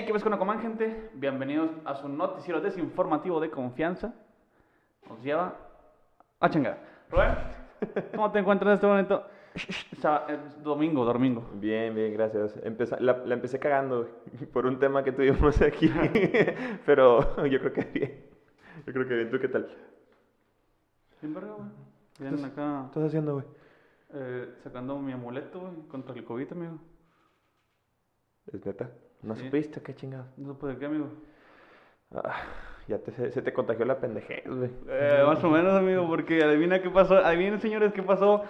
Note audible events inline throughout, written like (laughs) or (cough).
Hey, ¿qué ves con Aquaman, gente? Bienvenidos a su noticiero desinformativo de confianza. Nos lleva a chingar. Rubén, (laughs) ¿cómo te encuentras en este momento? Eh, Domingo, domingo. Bien, bien, gracias. Empeza- la, la empecé cagando por un tema que tuvimos aquí, (laughs) pero (laughs) yo creo que bien. Yo creo que bien. ¿Tú qué tal? Bien, verga, güey. Bien, acá ¿Qué estás haciendo, güey? eh, sacando mi amuleto, güey, contra el COVID, amigo. ¿Es neta? ¿No Sí. supiste? ¿Qué chingado? No supe de qué, amigo. Ah, ya te, se, se te contagió la pendejez, güey. Eh, más o menos, amigo, porque adivina qué pasó. Adivinen, señores, qué pasó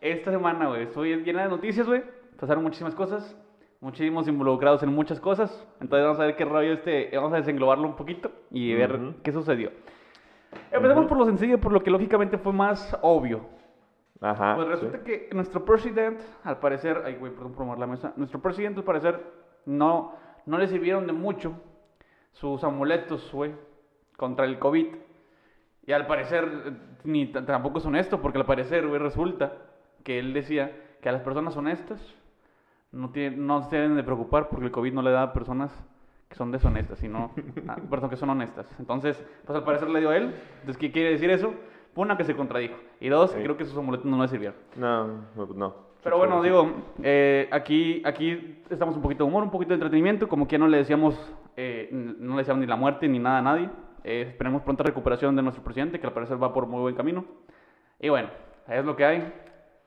esta semana, güey. Estoy llena de noticias, güey. Pasaron muchísimas cosas. Muchísimos involucrados en muchas cosas. Entonces vamos a ver qué rollo este. Vamos a desenglobarlo un poquito y ver Ujú. qué sucedió. Empecemos Ujú. por lo sencillo, por lo que lógicamente fue más obvio. Ajá. Pues sí. resulta que nuestro presidente, al parecer, ay güey, perdón por mover la mesa, nuestro presidente al parecer no, no le sirvieron de mucho sus amuletos, güey, contra el COVID. Y al parecer ni tampoco es honesto, porque al parecer, güey, resulta que él decía que a las personas honestas no, tienen, no se deben de preocupar porque el COVID no le da a personas que son deshonestas, sino a (laughs) personas que son honestas. Entonces, pues al parecer le dio a él. Entonces, ¿qué quiere decir eso? Una, que se contradijo. Y dos, que creo que sus amuletos no le sirvieron. No, no, no. Pero bueno, digo, eh, aquí, aquí estamos un poquito de humor, un poquito de entretenimiento, como que ya no le decíamos, eh, no le decíamos ni la muerte ni nada a nadie. Eh, esperemos pronta recuperación de nuestro presidente, que al parecer va por muy buen camino. Y bueno, es lo que hay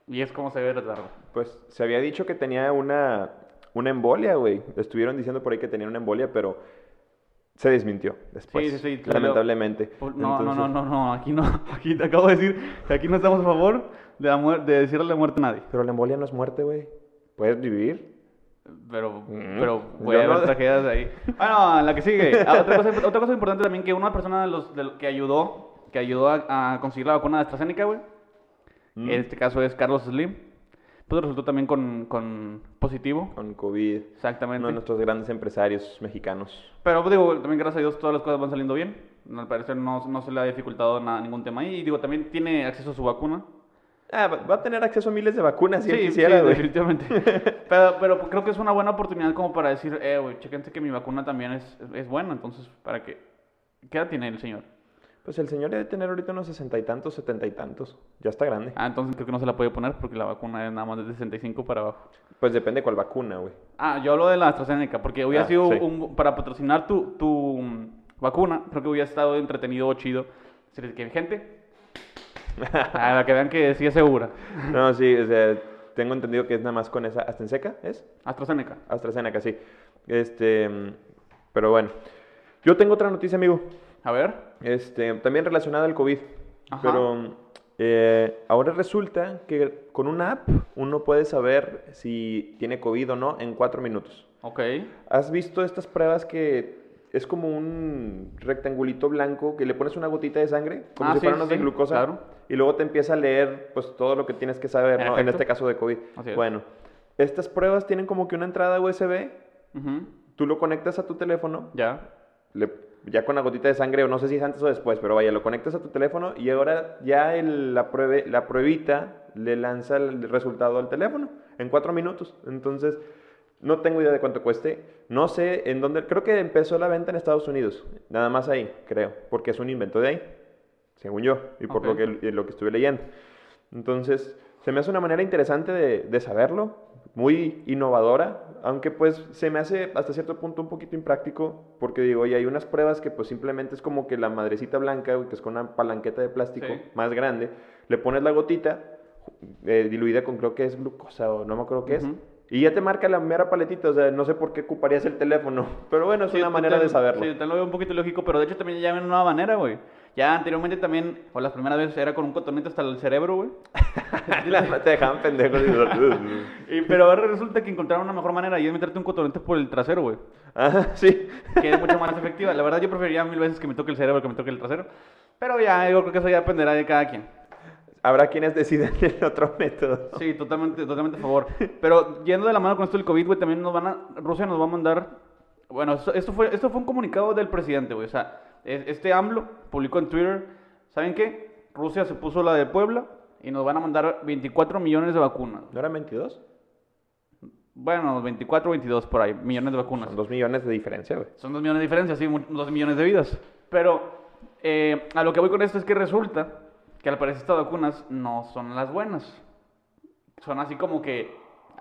y es como se debe tratar. Pues se había dicho que tenía una, una embolia, güey. Estuvieron diciendo por ahí que tenía una embolia, pero se desmintió después. Sí, sí, sí, lo- Lamentablemente. No, no, no, no, no, aquí no, (laughs) aquí te acabo de decir que aquí no estamos a favor de, la muer- de decirle la muerte a nadie. Pero la embolia no es muerte, güey. Puedes vivir. Pero, Mm. pero voy a no- haber tragedias ahí. (laughs) Bueno, la que sigue. Ah, otra, cosa, otra cosa importante también que una persona de los, de que ayudó, que ayudó a, a conseguir la vacuna de AstraZeneca, güey. Mm. En este caso es Carlos Slim. Pues resultó también con, con positivo. Con COVID. Exactamente. Uno de nuestros grandes empresarios mexicanos. Pero digo, también gracias a Dios todas las cosas van saliendo bien. Al parecer no, no se le ha dificultado nada, ningún tema ahí. Y digo, también tiene acceso a su vacuna. Ah, va a tener acceso a miles de vacunas si él quisiera, sí, güey. definitivamente. (laughs) pero, pero creo que es una buena oportunidad como para decir, eh, güey, chequense que mi vacuna también es, es buena. Entonces, ¿para qué? ¿Qué edad tiene el señor? Pues el señor debe tener ahorita unos sesenta y tantos, setenta y tantos. Ya está grande. Ah, entonces creo que no se la puede poner porque la vacuna es nada más de 65 para abajo. Pues depende cuál vacuna, güey. Ah, yo hablo de la AstraZeneca, porque hubiera Ah, sido sí. un, para patrocinar tu, tu mm, vacuna, creo que hubiera estado entretenido o chido. Decirles que, gente, (laughs) para que vean que sí es segura. No, sí, o sea, tengo entendido que es nada más con esa AstraZeneca, ¿es? AstraZeneca. AstraZeneca, sí. Este, mm, pero bueno. Yo tengo otra noticia, amigo. A ver. Este, también relacionada al COVID. Ajá. Pero eh, ahora resulta que con una app uno puede saber si tiene COVID o no en cuatro minutos. Ok. ¿Has visto estas pruebas que es como un rectangulito blanco que le pones una gotita de sangre, como Ah, si sí, fueran sí, de glucosa, claro. y luego te empieza a leer pues todo lo que tienes que saber, ¿no? En este caso de COVID. Es. Bueno, estas pruebas tienen como que una entrada USB, Ujú. tú lo conectas a tu teléfono, Ya. le- ya con la gotita de sangre, o no sé si es antes o después, pero vaya, lo conectas a tu teléfono y ahora ya el- la, pruebe, la pruebita le lanza el resultado al teléfono en cuatro minutos. Entonces, no tengo idea de cuánto cueste. No sé en dónde. Creo que empezó la venta en Estados Unidos. Nada más ahí, creo. Porque es un invento de ahí. Según yo. Y por lo, que, lo que estuve leyendo. Entonces, se me hace una manera interesante de, de saberlo. Muy innovadora. Aunque pues se me hace hasta cierto punto un poquito impráctico. Porque digo, y hay unas pruebas que pues simplemente es como que la madrecita blanca, que es con una palanqueta de plástico Sí. más grande. Le pones la gotita. eh, diluida con creo que es glucosa o no me acuerdo qué es. Y ya te marca la mera paletita, o sea, no sé por qué ocuparías el teléfono. (laughs) Pero bueno, es Sí, una manera te- de saberlo. Sí, te lo veo un poquito lógico, pero de hecho también ya ven una nueva manera, güey. Ya anteriormente también, o las primeras veces era con un cotonete hasta el cerebro, güey. (laughs) te dejaban pendejos. (laughs) Y- pero ahora resulta que encontraron una mejor manera y es meterte un cotonete por el trasero, güey. Ajá, (laughs) sí. Que es mucho más efectiva. La verdad yo preferiría mil veces que me toque el cerebro que me toque el trasero. Pero ya, yo creo que eso ya dependerá de cada quien. Habrá quienes deciden el otro método. Sí, totalmente, totalmente a favor. Pero yendo de la mano con esto del COVID, güey, también nos van a, Rusia nos va a mandar, bueno, esto, esto fue, esto fue un comunicado del presidente, güey, o sea, este AMLO publicó en Twitter, ¿saben qué? Rusia se puso la de Puebla y nos van a mandar 24 millones de vacunas. ¿No eran 22? bueno, 24 o 22 por ahí, millones de vacunas. Son dos millones de diferencia, güey. Son dos millones de diferencia, sí, mu- dos millones de vidas. Pero eh, a lo que voy con esto es que resulta que al parecer estas vacunas no son las buenas. Son así como que,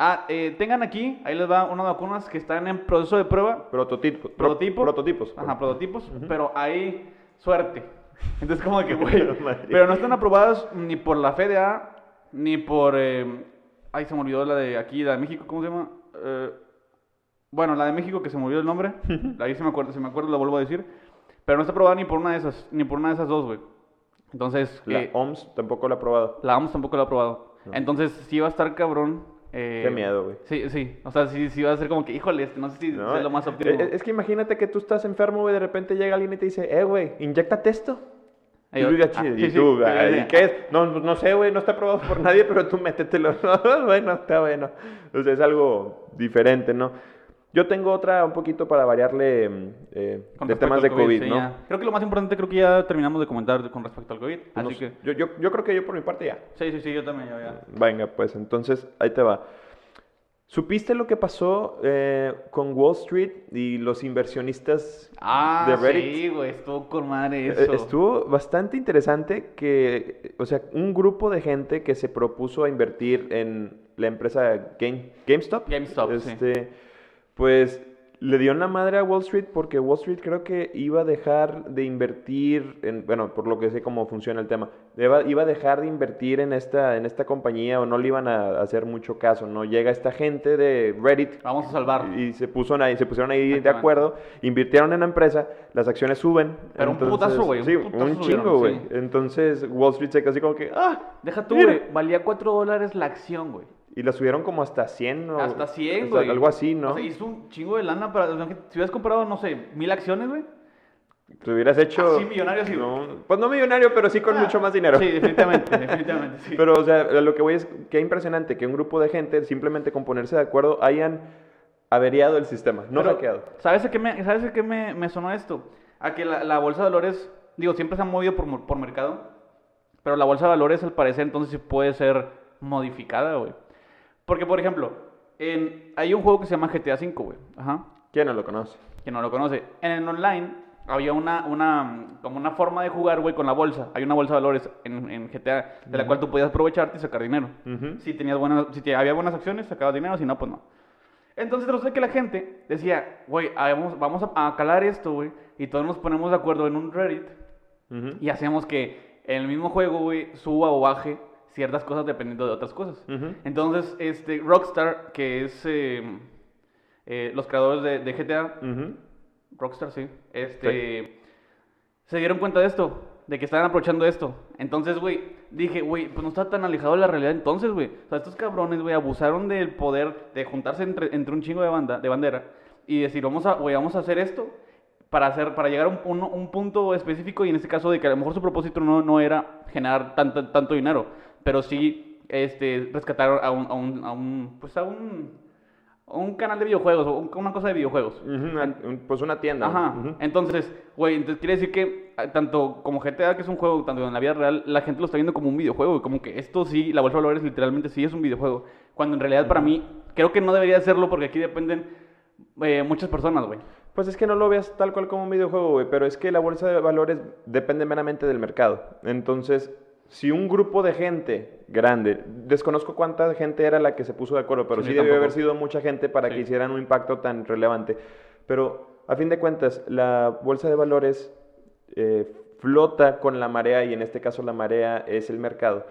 ah, eh, tengan aquí, ahí les va unas vacunas que están en proceso de prueba, Prototipos. pro- prototipo. prototipos. Ajá, prototipos, pero hay suerte. (laughs) Entonces como que, güey, (laughs) pero no están aprobadas ni por la FDA, ni por, eh, ay, se me olvidó la de aquí, la de México, ¿cómo se llama? Eh, bueno, la de México que se me olvidó el nombre, ahí se me acuerdo, si me acuerdo lo vuelvo a decir, pero no está aprobada ni por una de esas, ni por una de esas dos, güey. Entonces, La eh, OMS tampoco lo ha aprobado. la OMS tampoco la ha aprobado. No. Entonces, sí va a estar cabrón. Eh, Qué miedo, güey. Sí, sí. O sea, sí, sí va a ser como que, híjole, no sé si ¿no? es lo más óptimo. Eh, Es que imagínate que tú estás enfermo, güey, de repente llega alguien y te dice, eh, güey, inyectate esto. Y, ah, sí, y sí, tú, sí, "Ay, sí, sí. ¿qué es? No, no sé, güey, no está aprobado por (laughs) nadie, pero tú métetelo. (laughs) bueno, está bueno. O sea, es algo diferente, ¿no? Yo tengo otra un poquito para variarle mm, eh, de temas de COVID, sí, ¿no? ya. Creo que lo más importante creo que ya terminamos de comentar con respecto al COVID. Así Unos- que, yo, yo, yo creo que yo por mi parte ya. sí, sí, sí, yo también, yo ya. Venga, pues entonces ahí te va. ¿Supiste lo que pasó eh, con Wall Street y los inversionistas Ah, de Reddit? sí, güey, estuvo con madre Eh, eso. Estuvo bastante interesante que, o sea, un grupo de gente que se propuso a invertir en la empresa Game, GameStop, GameStop, sí. Pues le dio la madre a Wall Street porque Wall Street creo que iba a dejar de invertir en, bueno, por lo que sé cómo funciona el tema, iba, iba a dejar de invertir en esta, en esta compañía o no le iban a hacer mucho caso, ¿no? Llega esta gente de Reddit Vamos a salvar. y se, puso ahí, se pusieron ahí de acuerdo, invirtieron en la empresa, las acciones suben. Pero un putazo, güey, un Sí, putazo un subieron, chingo, güey. sí. Entonces Wall Street se quedó así como que, ah, Deja tú, güey, valía 4 dólares la acción, güey. Y la subieron como hasta 100, ¿no? Hasta 100, O sea, güey. Algo así, ¿no? O sea, hizo un chingo de lana para... o sea, Si hubieras comprado, no sé, mil acciones, güey. Te hubieras hecho... Así millonario, sí, güey. No, pues no millonario, pero sí con Ah, mucho más dinero. Sí, definitivamente, definitivamente, sí. Pero, o sea, lo que voy es que impresionante que un grupo de gente, simplemente con ponerse de acuerdo, hayan averiado el sistema, no Pero, hackeado. ¿Sabes a qué me, ¿sabes a qué me, me sonó esto? A que la, la bolsa de valores, digo, siempre se han movido por, por mercado, pero la bolsa de valores al parecer entonces sí puede ser modificada, güey. Porque, por ejemplo, en, hay un juego que se llama GTA V, güey. Ajá. ¿Quién no lo conoce? Que no lo conoce. En el online había una, una, como una forma de jugar, güey, con la bolsa. Hay una bolsa de valores en, en GTA de la cual tú podías aprovecharte y sacar dinero. Ujú. Si tenías buenas, si te- había buenas acciones, sacabas dinero, si no, pues no. Entonces resulta que la gente decía, güey, vamos, vamos a, a calar esto, güey, y todos nos ponemos de acuerdo en un Reddit Ujú. y hacemos que el mismo juego, güey, suba o baje ciertas cosas dependiendo de otras cosas. Entonces, este, Rockstar, que es eh, eh, los creadores de, de GTA. Rockstar, sí. Este. Se dieron cuenta de esto, de que estaban aprovechando esto. Entonces, güey, dije, güey, pues no está tan alejado de la realidad entonces, güey. O sea, estos cabrones, güey, abusaron del poder de juntarse entre, entre un chingo de banda, de bandera, y decir, vamos a, güey, vamos a hacer esto para hacer, para llegar a un, un- un punto específico, y en este caso de que a lo mejor su propósito no, no era generar tanto, tanto dinero, pero sí este, rescatar a un, a un, a un, pues a un, a un canal de videojuegos, o un- una cosa de videojuegos. Pues una tienda. Ajá. Entonces, güey, entonces quiere decir que ah, tanto como GTA, que es un juego, tanto en la vida real, la gente lo está viendo como un videojuego, y como que esto sí, la bolsa de valores literalmente sí es un videojuego. Cuando en realidad para mí, creo que no debería serlo porque aquí dependen eh, muchas personas, güey. Pues es que no lo veas tal cual como un videojuego, güey, pero es que la bolsa de valores depende meramente del mercado. Entonces, si un grupo de gente grande, desconozco cuánta gente era la que se puso de acuerdo, pero Sí, debió haber sido mucha gente para Sí. que hicieran un impacto tan relevante. Pero a fin de cuentas, la bolsa de valores eh, flota con la marea y en este caso la marea es el mercado.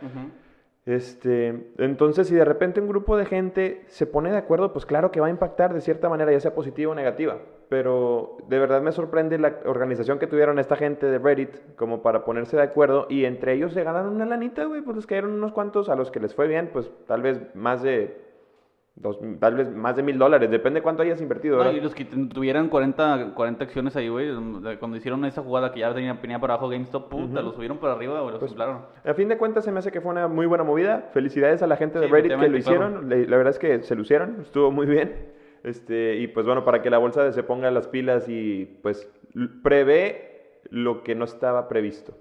Este, entonces, si de repente un grupo de gente se pone de acuerdo, pues claro que va a impactar de cierta manera, ya sea positiva o negativa. Pero de verdad me sorprende la organización que tuvieron esta gente de Reddit como para ponerse de acuerdo y entre ellos se ganaron una lanita, güey, pues les cayeron unos cuantos, a los que les fue bien, pues tal vez más de dos, tal vez más de mil dólares, depende cuánto hayas invertido, No, ¿verdad? y los que tuvieran 40, 40 acciones ahí, güey, de- cuando hicieron esa jugada que ya tenía, venía para abajo GameStop, puta, Ujú. lo subieron para arriba, güey, lo Pues. A fin de cuentas se me hace que fue una muy buena movida. Felicidades a la gente de Sí, Reddit que lo hicieron. Le- La verdad es que se lucieron, estuvo muy bien. Este, y pues bueno, para que la bolsa se ponga las pilas y pues prevé lo que no estaba previsto.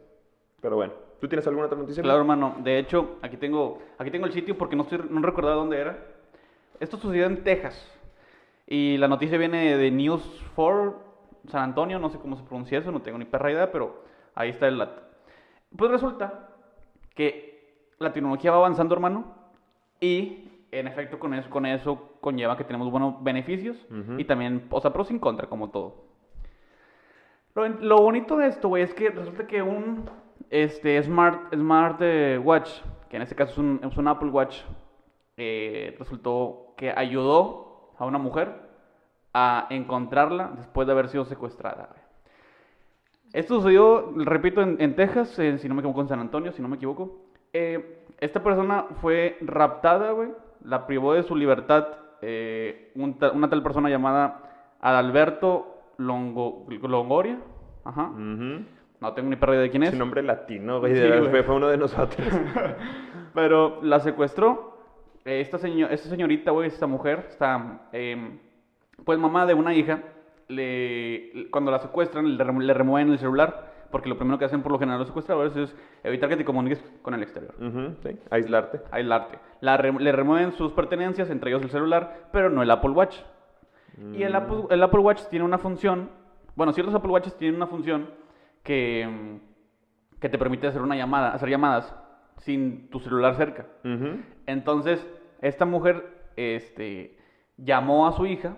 Pero bueno, ¿tú tienes alguna otra noticia? Claro, hermano. De hecho, aquí tengo, aquí tengo el sitio porque no estoy, no recordaba dónde era. Esto sucedió en Texas. Y la noticia viene de News 4 San Antonio, no sé cómo se pronuncia eso, no tengo ni perra idea, pero ahí está el dato. Pues resulta que la tecnología va avanzando, hermano, y en efecto con eso, con eso conlleva que tenemos buenos beneficios y también, o sea, pros y contra, como todo. Lo, lo bonito de esto, güey, es que resulta que un este, Smart, smart eh, Watch, que en este caso es un, es un Apple Watch, eh, resultó que ayudó a una mujer a encontrarla después de haber sido secuestrada. Esto sucedió, repito, en, en Texas, si no me equivoco, en San Antonio, si no me equivoco. Eh, esta persona fue raptada, güey. La privó de su libertad eh, un ta- una tal persona llamada Adalberto Longo, Longoria. Ajá. No tengo ni perra de quién es. Ese nombre latino, güey. Sí, (laughs) fue uno de nosotros. (laughs) Pero la secuestró. Eh, esta, seño- esta señorita, güey, esta mujer, esta, em, pues mamá de una hija, le, cuando la secuestran, le, remo- le remueven el celular, porque lo primero que hacen por lo general los secuestradores es evitar que te comuniques con el exterior, Ujú, sí, aislarte. aislarte. La re- le remueven sus pertenencias, entre ellos el celular, pero no el Apple Watch. Y el Apple, el Apple Watch tiene una función, bueno, ciertos Apple Watches tienen una función que, mm, que te permite hacer una llamada, hacer llamadas sin tu celular cerca. Entonces, esta mujer este, llamó a su hija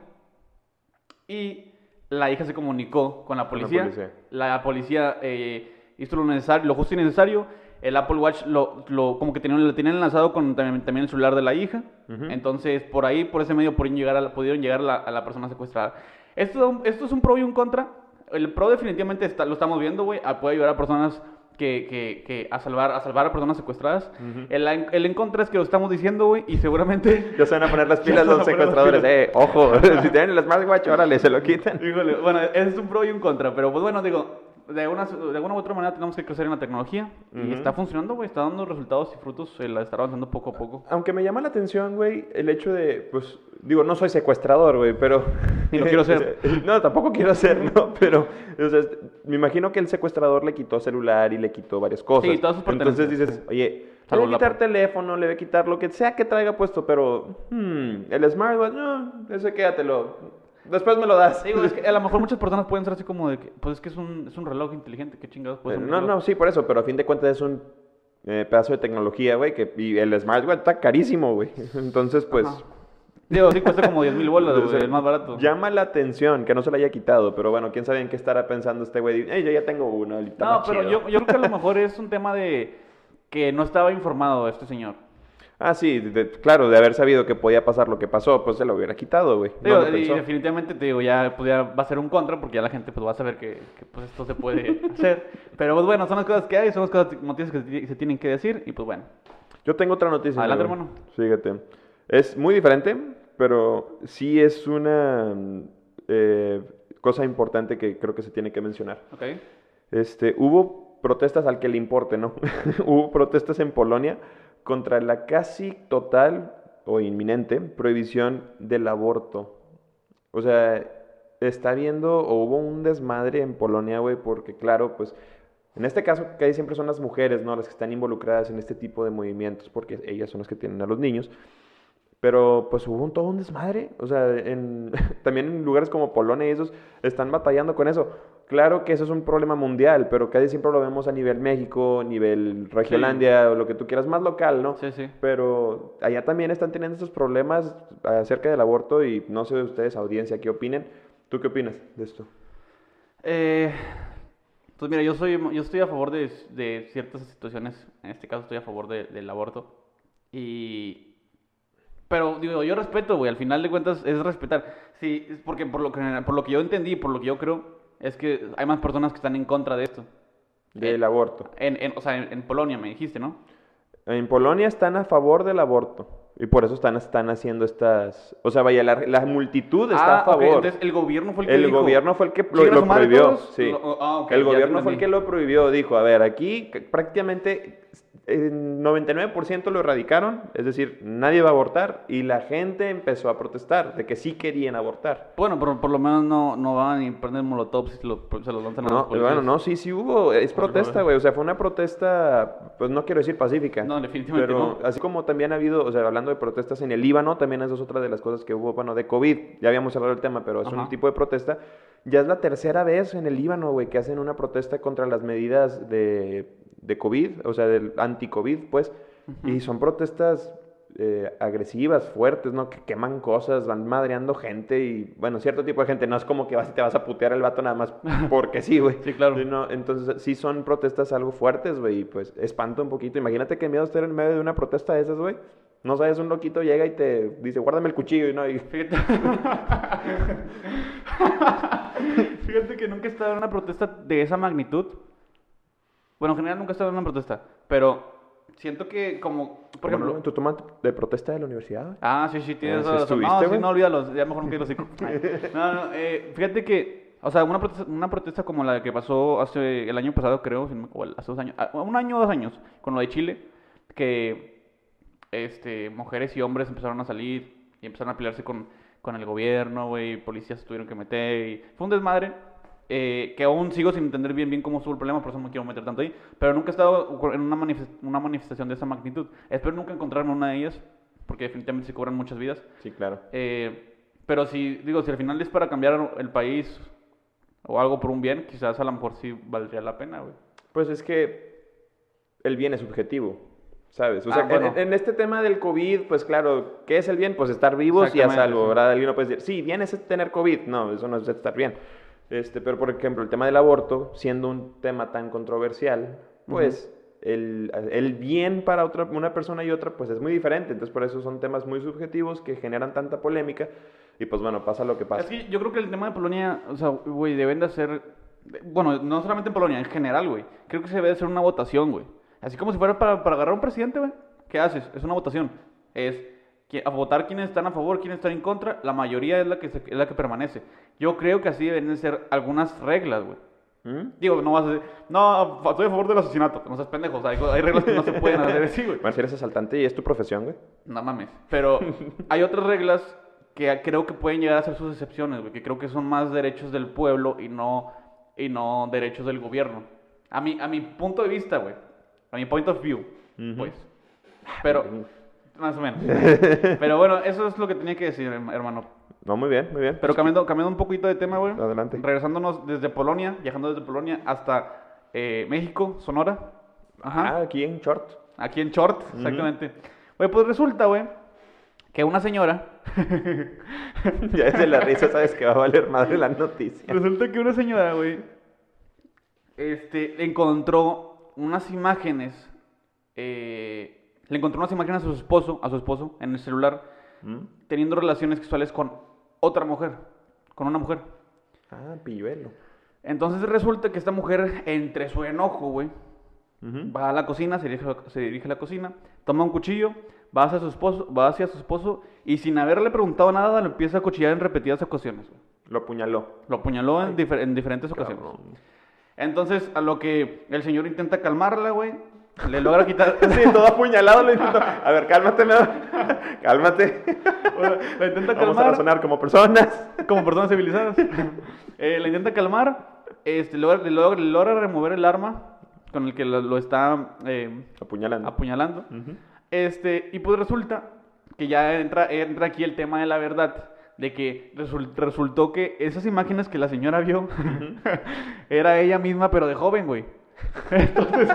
y la hija se comunicó con la Con la policía. policía. La policía eh, hizo lo necesario, lo justo y necesario. El Apple Watch lo, lo- como que tenían, lo tenían enlazado con también, también el celular de la hija. Entonces, por ahí, por ese medio, pudieron llegar a la, pudieron llegar a la, a la persona secuestrada. Esto, esto es un pro y un contra. El pro definitivamente está, lo estamos viendo, güey. a- Puede ayudar a personas que, que, que a salvar a salvar a personas secuestradas. Ujú. el, en- el en contra es que lo estamos diciendo, güey, y seguramente... (laughs) Ya se van a poner las (laughs) pilas los secuestradores. pilas. Eh, ojo, (laughs) si tienen el smartwatch, órale, se lo quitan. Híjole, bueno, ese es un pro y un contra, pero pues bueno, digo, de alguna, de alguna u otra manera tenemos que crecer en la tecnología y Ujú. está funcionando, güey, está dando resultados y frutos, el estar avanzando poco a poco. Aunque me llama la atención, güey, el hecho de, pues, digo, no soy secuestrador, güey, pero... (laughs) Ni lo quiero ser. (laughs) no, tampoco quiero ser, ¿no? (laughs) Pero, o sea, me imagino que el secuestrador le quitó celular y le quitó varias cosas. Sí, todas sus Entonces dices, oye, le voy a la quitar teléfono, le voy a quitar lo que sea que traiga puesto, pero, hmm, el smartwatch, no, ese quédatelo. Después me lo das. Digo, es que a lo mejor muchas personas pueden ser así como de que, pues es que es un, es un reloj inteligente, qué chingados puede ser un no, reloj? no, sí, por eso, pero a fin de cuentas es un eh, pedazo de tecnología, güey, que y el smartwatch está carísimo, güey. (laughs) Entonces, pues... Ajá. Digo, sí cuesta como 10 mil bolas, O güey, sea, el más barato. Llama la atención que no se la haya quitado, pero bueno, quién sabe en qué estará pensando este güey. Ey, yo ya tengo uno, No, pero chido". yo, yo creo que a lo mejor es un tema de que no estaba informado este señor. Ah, sí, de- claro, de haber sabido que podía pasar lo que pasó, pues se lo hubiera quitado, güey. Digo, y definitivamente te digo, ya, pues, ya va a ser un contra porque ya la gente pues va a saber que, que, pues esto se puede (laughs) hacer. Pero pues bueno, son las cosas que hay, son las cosas, noticias que se, ti- se tienen que decir y pues bueno. Yo tengo otra noticia. Adelante, hermano. Fíjate. Es muy diferente, pero sí es una eh, cosa importante que creo que se tiene que mencionar. Ok. Este, hubo protestas al que le importe, ¿no? (laughs) hubo protestas en Polonia contra la casi total o inminente prohibición del aborto. O sea, está habiendo o hubo un desmadre en Polonia, güey, porque claro, pues en este caso casi siempre son las mujeres, ¿no? Las que están involucradas en este tipo de movimientos, porque ellas son las que tienen a los niños. Pero pues hubo un, todo un desmadre. O sea, (laughs) también en lugares como Polonia y esos están batallando con eso. Claro que eso es un problema mundial, pero casi siempre lo vemos a nivel México, nivel Regiolandia, o lo que tú quieras, más local, ¿no? Sí, sí. Pero allá también están teniendo estos problemas acerca del aborto y no sé ustedes, audiencia, qué opinen. ¿Tú qué opinas de esto? Eh, pues mira, yo soy yo estoy a favor de, de ciertas situaciones, en este caso estoy a favor de- del aborto. Y pero digo, yo respeto, güey, al final de cuentas es respetar. Sí, es porque por lo que por lo que yo entendí, por lo que yo creo es que hay más personas que están en contra de esto. Del Eh, aborto. En, en- o sea, en, Polonia me dijiste, ¿no? En Polonia están a favor del aborto. Y por eso están, están haciendo estas... O sea, vaya, la, la multitud está a Ah, favor. entonces el gobierno fue el que El dijo, gobierno fue el que lo, "Chingan a lo prohibió. todos". Sí. Lo- ah, el gobierno fue el que lo prohibió. Dijo, a ver, aquí prácticamente 99% lo erradicaron, es decir, nadie va a abortar y la gente empezó a protestar de que sí querían abortar. Bueno, pero por lo menos no, no van y prenden molotovs y se, lo- se los lanzan a los No, policías. bueno, no, sí, sí hubo, es protesta, güey, o sea, fue una protesta, pues no quiero decir pacífica. No, definitivamente Pero no. así como también ha habido, o sea, hablando de protestas en el Líbano, también eso es otra de las cosas que hubo, bueno, de COVID, ya habíamos hablado del tema, pero es Ajá. un tipo de protesta. Ya es la tercera vez en el Líbano, güey, que hacen una protesta contra las medidas de, de COVID, o sea, del anti-COVID, pues, y son protestas eh, agresivas, fuertes, ¿no? Que queman cosas, van madreando gente y, bueno, cierto tipo de gente, no es como que vas y te vas a putear al vato nada más (laughs) porque sí, güey. Sí, claro. entonces, sí son protestas algo fuertes, güey, y pues espanta un poquito. Imagínate qué miedo estar en medio de una protesta de esas, güey. No sabes, un loquito llega y te dice, guárdame el cuchillo, y no, y Fíjate. (laughs) Fíjate que nunca he estado en una protesta de esa magnitud. Bueno, en general nunca he estado en una protesta, pero siento que como, por ejemplo... en tu toma de protesta de la universidad. Ah, sí, sí, tienes Ah, ¿sí razón. No, sí, no, olvídalo, ya mejor no (laughs) hocico. No, no, eh, fíjate que, o sea, una protesta, una protesta como la que pasó hace el año pasado, creo, o hace dos años, ah, un año o dos años, con lo de Chile, que este, mujeres y hombres empezaron a salir y empezaron a pelearse con, con el gobierno, güey, policías se tuvieron que meter y fue un desmadre. Eh, que aún sigo sin entender bien bien cómo estuvo el problema, por eso no me quiero meter tanto ahí. Pero nunca he estado en una, manifes- una manifestación de esa magnitud. Espero nunca encontrarme en una de ellas, porque definitivamente se cobran muchas vidas. Sí, claro. Eh, pero si, digo, si al final es para cambiar el país o algo por un bien, quizás a lo mejor sí valdría la pena, güey. Pues es que el bien es subjetivo, ¿sabes? O Ah, sea, en- bueno. en, este tema del COVID, pues claro, ¿qué es el bien? Pues estar vivos y a salvo. ¿verdad? Alguien no puede decir, sí, bien es tener COVID. No, eso no es estar bien. Este, pero, por ejemplo, el tema del aborto, siendo un tema tan controversial, pues el, el bien para otra, una persona y otra, pues es muy diferente. Entonces, por eso son temas muy subjetivos que generan tanta polémica. Y pues bueno, pasa lo que pasa. Es que yo creo que el tema de Polonia, o sea, güey, deben de hacer, bueno, no solamente en Polonia, en general, güey. Creo que se debe de hacer una votación, güey. Así como si fuera para, para agarrar un presidente, güey. ¿Qué haces? Es una votación. Es a votar quiénes están a favor, quiénes están en contra. La mayoría es la que, se- es la que permanece. Yo creo que así deben de ser algunas reglas, güey. ¿Mm? Digo, no vas a decir, no, estoy a favor del asesinato. No seas pendejo, o sea, hay, reglas que no se pueden hacer así, güey. Bueno, si eres asaltante y es tu profesión, güey. No mames. Pero hay otras reglas que creo que pueden llegar a ser sus excepciones, güey. Que creo que son más derechos del pueblo y no, y no derechos del gobierno. A mi, a mi punto de vista, güey. A mi point of view, Ujú. pues. Pero, más o menos. (laughs) Pero bueno, eso es lo que tenía que decir, herma- hermano. No, muy bien, muy bien. Pero cambiando, cambiando un poquito de tema, güey. Adelante. Regresándonos desde Polonia, viajando desde Polonia hasta eh, México, Sonora. Ajá. Ah, aquí en short. Aquí en short, exactamente. Güey, pues resulta, güey, que una señora. (laughs) ya desde la risa sabes que va a valer madre la noticia. resulta que una señora, güey, este, encontró unas imágenes. eh, le encontró unas imágenes a su esposo, a su esposo, en el celular, ¿Mm? teniendo relaciones sexuales con otra mujer, con una mujer. Ah, pilluelo. Entonces resulta que esta mujer, entre su enojo, güey, va a la cocina, se dirige, se dirige a la cocina, toma un cuchillo, va hacia su esposo, va hacia su esposo y sin haberle preguntado nada, lo empieza a cuchillar en repetidas ocasiones. Lo apuñaló. Lo apuñaló en, difer- en diferentes ocasiones. Cabrón. Entonces, a lo que el señor intenta calmarla, güey, le logra quitar... (laughs) Sí, todo apuñalado lo intentó. A ver, cálmate, ¿no? (laughs) cálmate. Bueno, la intenta Vamos a calmar razonar como personas. como personas civilizadas. (laughs) Eh, la intenta calmar, este, logra- le, logra, le logra remover el arma con el que lo, lo está eh, Apuñalando. apuñalando. Este, y pues resulta que ya entra, entra aquí el tema de la verdad, de que resul- resultó que esas imágenes que la señora vio era ella misma, pero de joven, güey. (laughs) Entonces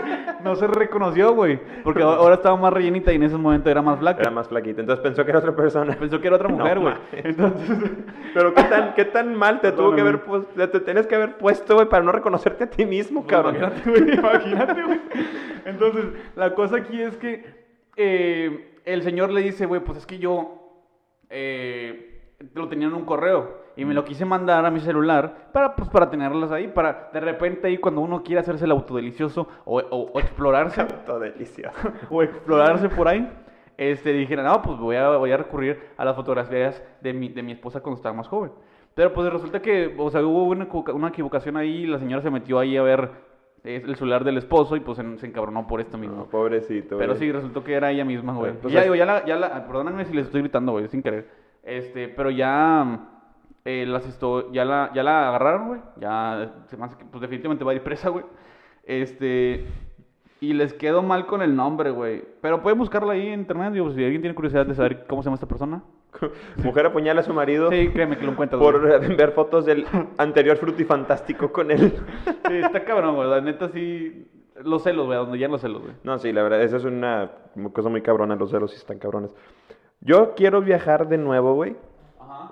no se reconoció, güey, porque ahora estaba más rellenita y en ese momento era más flaca. Era más flaquita. Entonces pensó que era otra persona. Pensó que era otra (laughs) mujer, güey. Entonces, (laughs) Pero qué tan, qué tan mal te tuvo que haber puesto, te tienes que haber puesto, güey, para no reconocerte a ti mismo, cabrón. Imagínate, güey, imagínate, güey. Entonces, la cosa aquí es que eh, el señor le dice, güey, pues es que yo eh, lo tenía en un correo y me lo quise mandar a mi celular para, pues, para tenerlas ahí, para de repente ahí cuando uno quiere hacerse el autodelicioso o, o- o explorarse, (laughs) Todo delicioso. o explorarse por ahí, este, dijera, no, pues voy a, voy a recurrir a las fotografías de mi, de mi esposa cuando estaba más joven. Pero pues resulta que, o sea, hubo una, una equivocación ahí la señora se metió ahí a ver es el celular del esposo y pues se encabronó por esto mismo. No, pobrecito. Pero güey. sí, resultó que era ella misma, güey. Pues ya digo, ya la, ya la, perdónenme si les estoy gritando, güey, sin querer. Este, pero ya eh, las ya la, ya la agarraron, güey. Ya se me hace que pues definitivamente va a ir presa, güey. Este, y les quedó mal con el nombre, güey. Pero pueden buscarla ahí en internet, digo, si alguien tiene curiosidad de saber cómo se llama esta persona. (laughs) Mujer apuñala a su marido Sí, créeme que lo encuentras, por güey. (laughs) ver fotos del anterior frutifantástico con él. (laughs) Sí, está cabrón, güey. La neta sí, los celos, güey, donde ya los celos, güey. No, sí, la verdad, esa es una cosa muy cabrona. Los celos sí están cabrones. Yo quiero viajar de nuevo, güey.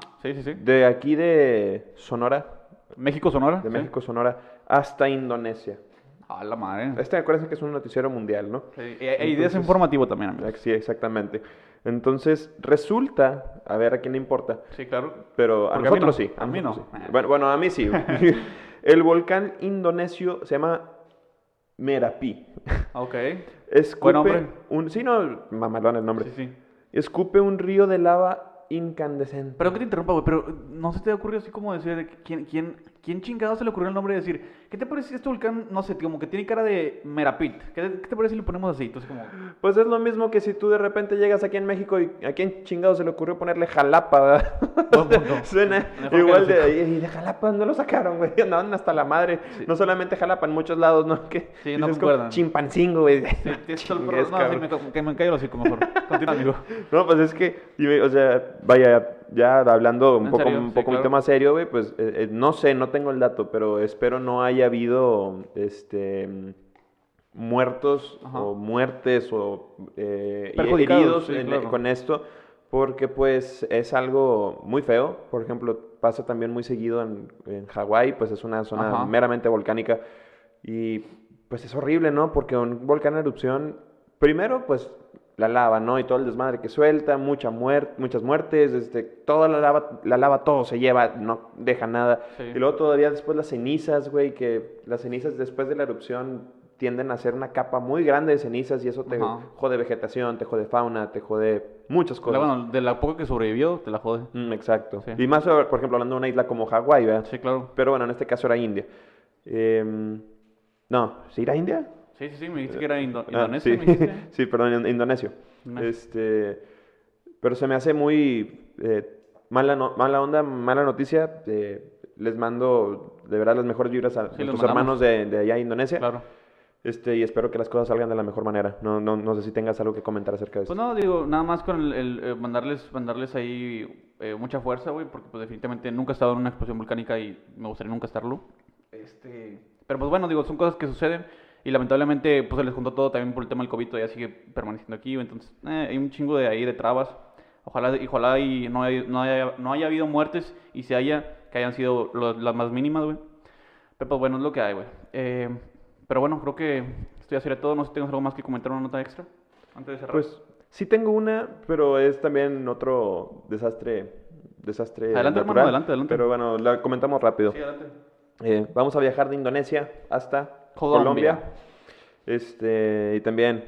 Ajá. Sí, sí, sí. De aquí de Sonora, México, Sonora. de ¿sí? México, Sonora, hasta Indonesia. A la madre. Este, acuérdense que es un noticiero mundial, ¿no? Sí, e, e ideas Entonces- informativo también, amigo. Sí, exactamente. Entonces, resulta, a ver a quién le importa, Sí, claro. pero a nosotros no. sí. A mí nosotros no. sí. Bueno, bueno, a mí sí. (laughs) (laughs) El volcán indonesio se llama Merapi. (laughs) Ok. Escupe Buen nombre. Un, sí, no, mamalón el nombre. Sí, sí. Escupe un río de lava incandescente. Pero que te interrumpa, güey, pero no se te ocurrió así como decir, de ¿quién, quién, quién chingado se le ocurrió el nombre de decir, ¿qué te parece si este volcán, no sé, como que tiene cara de Merapit? ¿Qué, qué te parece si le ponemos así? Entonces como, Pues es lo mismo que si tú de repente llegas aquí en México y a quién chingado se le ocurrió ponerle Jalapa. (laughs) Suena Mejor igual de, y de Jalapa no lo sacaron, güey, (laughs) andaban hasta la madre. No solamente Jalapa, en muchos lados, ¿no? Que Sí, no concuerdan. Chimpancingo, güey. sí, tienes todo el (laughs) problema. No, sí, me, que me callo así como mejor. Continúa, amigo. No, pues es que, o sea, vaya, ya hablando un ¿En poco, serio? un Sí, poco claro. más serio, güey, pues eh, eh, no sé, no tengo el dato, pero espero no haya habido, este, muertos Ajá. o muertes o eh, heridos sí, en- claro. con esto, porque pues es algo muy feo. Por ejemplo, pasa también muy seguido en, en Hawái, pues es una zona Ajá. meramente volcánica y pues es horrible, ¿no? Porque un volcán en erupción, primero pues la lava, ¿no? Y todo el desmadre que suelta, mucha muchas muertes, este, toda la lava, la lava todo se lleva, no deja nada. Sí. Y luego todavía después las cenizas, güey, que las cenizas después de la erupción tienden a ser una capa muy grande de cenizas y eso te Ajá. jode vegetación, te jode fauna, te jode muchas cosas. Bueno, de la poco que sobrevivió, te la jode. Mm, exacto. Sí. Y más, por ejemplo, hablando de una isla como Hawái, ¿verdad? Sí, claro. Pero bueno, en este caso era India. Em, no, ¿sí era India? Sí, sí, sí, me dijiste que era Indo- Ah, Indonesia, sí. me dijiste. (laughs) sí, perdón, in- indonesio. Indonesio. Este, pero se me hace muy eh, mala, no- mala onda, mala noticia. eh, les mando de verdad las mejores vibras a Sí, nuestros hermanos de, de allá de Indonesia. Claro. Este, y espero que las cosas salgan de la mejor manera. No, no, no sé si tengas algo que comentar acerca de eso. Pues no, digo, nada más con el, el, eh, mandarles, mandarles ahí eh, mucha fuerza, güey, porque pues definitivamente nunca he estado en una explosión volcánica y me gustaría nunca estarlo. Este, pero pues bueno, digo, son cosas que suceden y lamentablemente pues se les juntó todo también por el tema del COVID, todavía sigue permaneciendo aquí, entonces eh, hay un chingo de ahí de trabas. Ojalá, y ojalá y no haya, no, haya, no haya habido muertes y si haya, que hayan sido las más mínimas, güey. Pero pues bueno, es lo que hay, güey. Eh, pero bueno, creo que esto ya sería todo. No sé si tengas algo más que comentar, una nota extra antes de cerrar. Pues sí tengo una, pero es también otro desastre, desastre Adelante, hermano, natural. adelante, adelante. Pero bueno, la comentamos rápido. Sí, adelante. Eh, vamos a viajar de Indonesia hasta Colombia. Colombia. Este, y también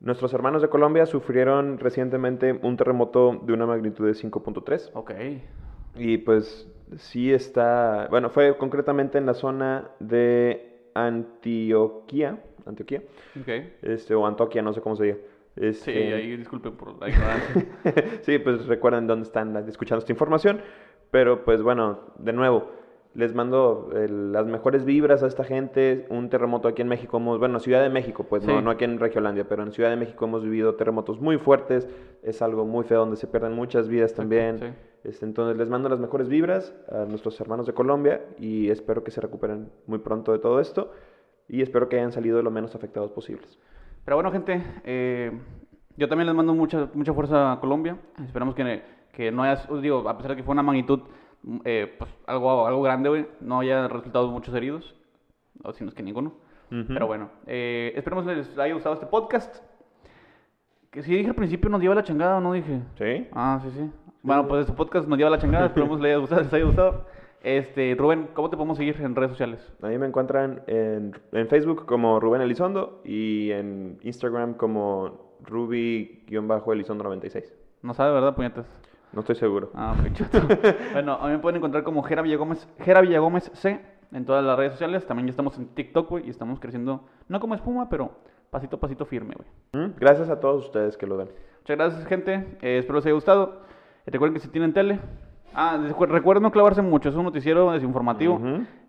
nuestros hermanos de Colombia sufrieron recientemente un terremoto de una magnitud de 5.3 Ok. y pues sí está, bueno, fue concretamente en la zona de Antioquia, Antioquia, Ok. este o Antoquia, no sé cómo se diga. Sí, Este, ahí disculpen por la ignorancia. (laughs) sí, pues recuerden dónde están escuchando esta información. Pero pues bueno, de nuevo, les mando eh, las mejores vibras a esta gente. Un terremoto aquí en México, hemos- bueno, Ciudad de México, pues no, Sí. no aquí en Regiolandia, pero en Ciudad de México hemos vivido terremotos muy fuertes. Es algo muy feo donde se pierden muchas vidas también. sí. Este, entonces les mando las mejores vibras a nuestros hermanos de Colombia y espero que se recuperen muy pronto de todo esto. Y espero que hayan salido lo menos afectados posibles. Pero bueno, gente, eh, yo también les mando mucha, mucha fuerza a Colombia. Esperamos que, que no haya, os digo, a pesar de que fue una magnitud, eh, pues algo, algo grande, güey, no haya resultado muchos heridos, o si no es que ninguno. Pero bueno, eh, esperemos les haya gustado este podcast. Que si dije al principio nos lleva la chingada o no dije. ¿Sí? Ah, sí, sí. Bueno, pues este podcast nos lleva la chingada, (laughs) esperemos les haya gustado. Les haya gustado. Este, Rubén, ¿cómo te podemos seguir en redes sociales? Ahí me encuentran en, en Facebook como Rubén Elizondo y en Instagram como Ruby-Elizondo96. No sabe, ¿verdad, puñetas? No estoy seguro. Ah, ok, chato. (laughs) bueno, a mí me pueden encontrar como Jera Villagómez, Jera Villagómez C en todas las redes sociales. También ya estamos en TikTok, güey, y estamos creciendo, no como espuma, pero pasito a pasito firme, güey. ¿Mm? Gracias a todos ustedes que lo ven. Muchas gracias, gente. Eh, espero les haya gustado. Eh, recuerden que si tienen tele. Ah, recu- recuerden no clavarse mucho. Es un noticiero desinformativo.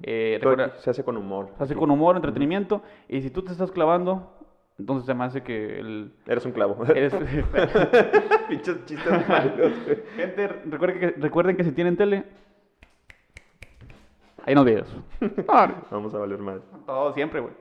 Eh, recuerda- aquí se hace con humor. se hace con humor, entretenimiento. Y si tú te estás clavando, entonces se me hace que el. Eres un clavo. Eres... (laughs) Pinches chistes malos, gente, recuerden que, recuerden que si tienen tele. Hay unos videos. (laughs) Vamos a valer más. todo siempre, güey.